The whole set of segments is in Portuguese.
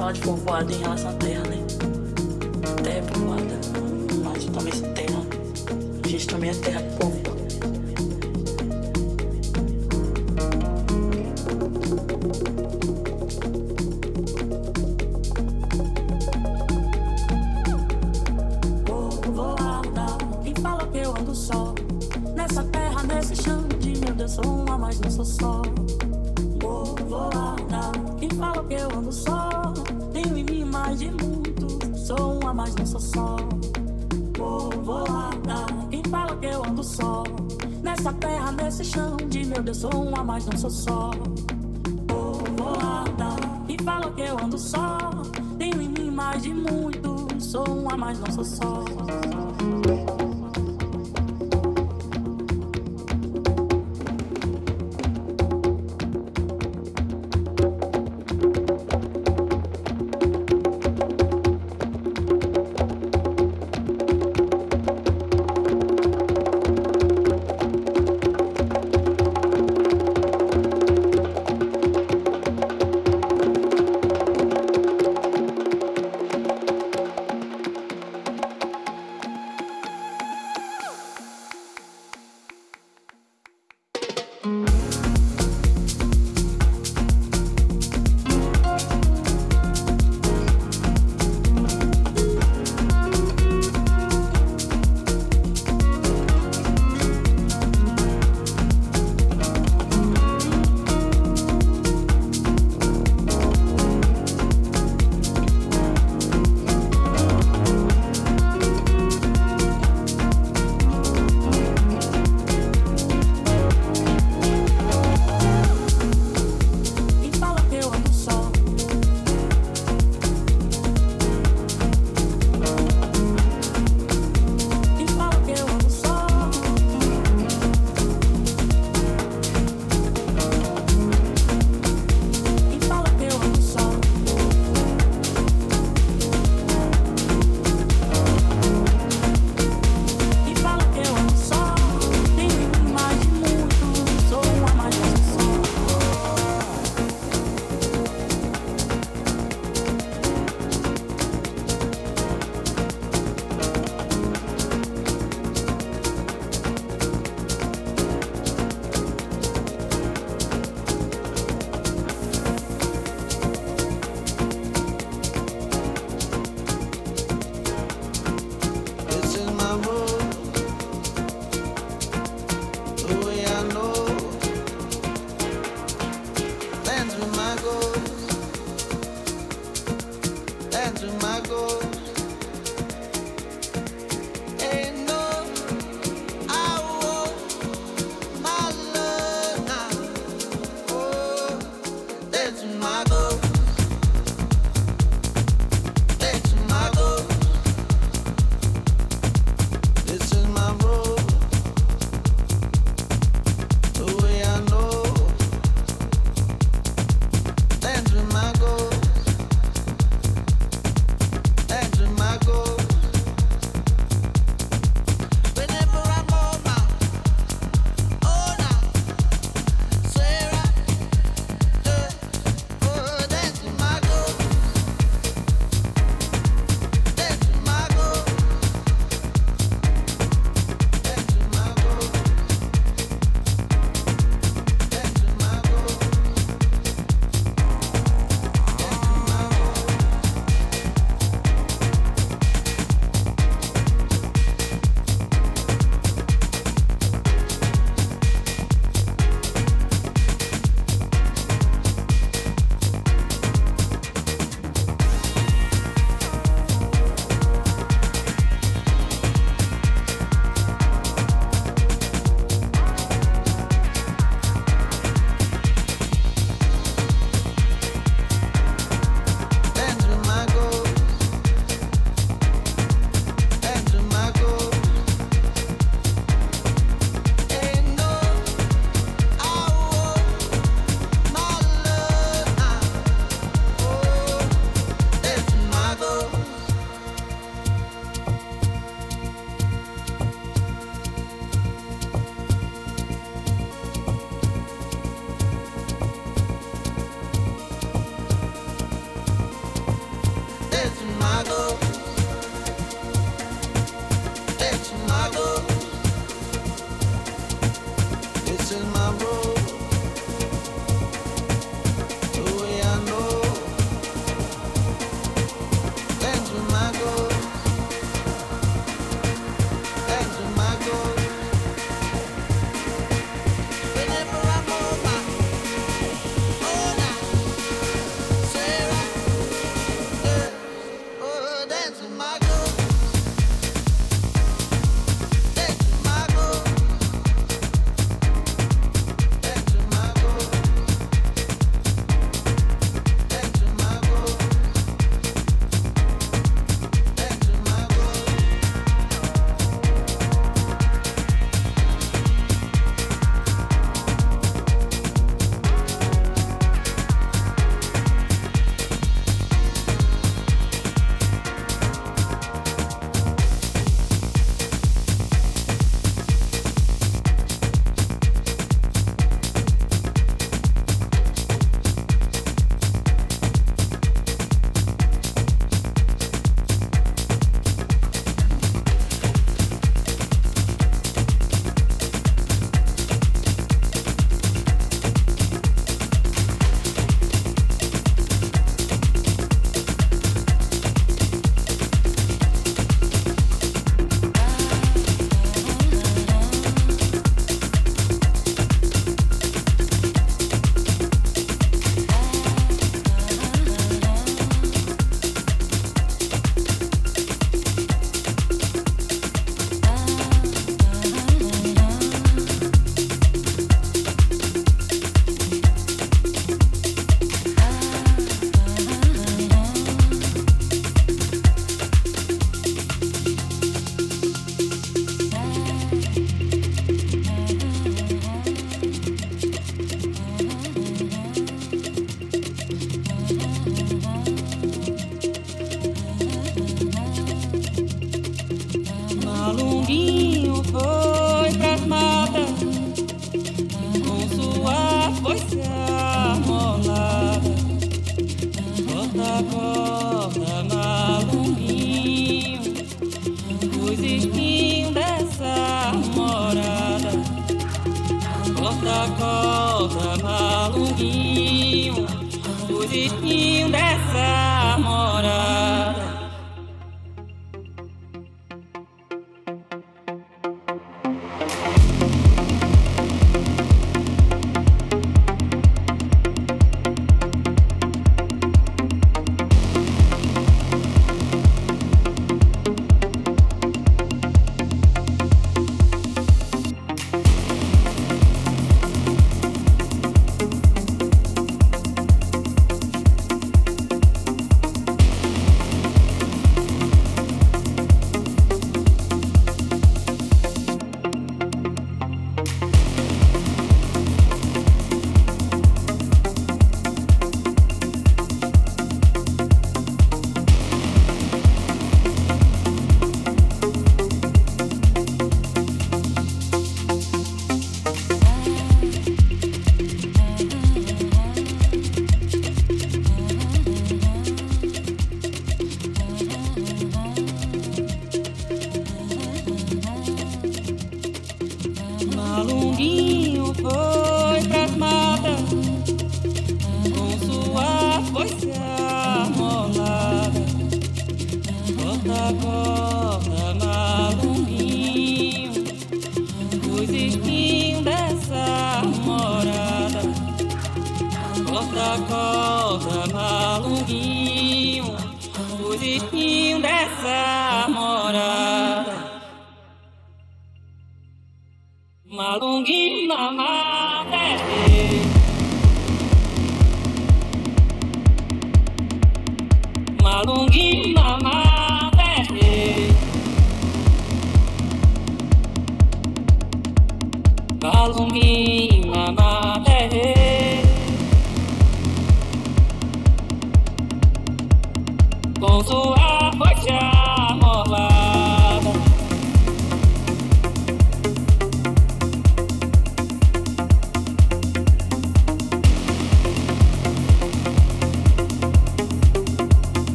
fala de povoado em relação à terra, né? Terra é povoada, mas talvez terra. A gente também é terra. Povoada? Nessa terra, nesse chão de meu Deus, sou uma, mas não sou só. Nessa terra, nesse chão de meu Deus, sou uma, mas não sou só. Povoada, quem fala que eu ando só? Tenho em mim mais de muito, sou uma, mas não sou só.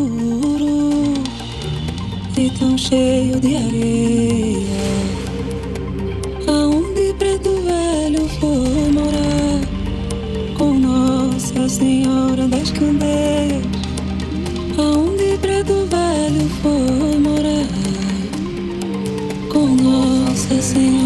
Escuro e tão cheio de areia. Aonde preto velho foi morar com Nossa Senhora das Candeias? Aonde preto velho foi morar com Nossa Senhora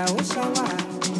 I wish I was.